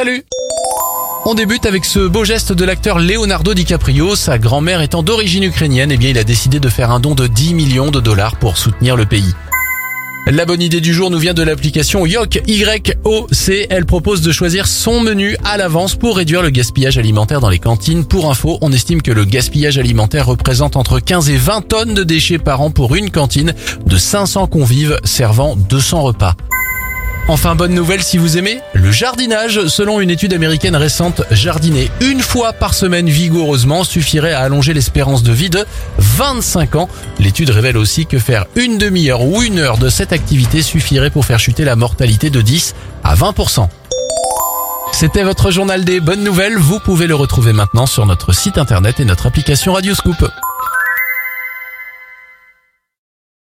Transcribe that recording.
Salut on débute avec ce beau geste de l'acteur Leonardo DiCaprio. Sa grand-mère étant d'origine ukrainienne, eh bien, il a décidé de faire un don de 10 millions de dollars pour soutenir le pays. La bonne idée du jour nous vient de l'application Yoc, Y-O-C. Elle propose de choisir son menu à l'avance pour réduire le gaspillage alimentaire dans les cantines. Pour info, on estime que le gaspillage alimentaire représente entre 15 et 20 tonnes de déchets par an pour une cantine de 500 convives servant 200 repas. Enfin, bonne nouvelle si vous aimez le jardinage. Selon une étude américaine récente, jardiner une fois par semaine vigoureusement suffirait à allonger l'espérance de vie de 25 ans. L'étude révèle aussi que faire une demi-heure ou une heure de cette activité suffirait pour faire chuter la mortalité de 10 à 20%. C'était votre journal des bonnes nouvelles. Vous pouvez le retrouver maintenant sur notre site internet et notre application Radioscoop.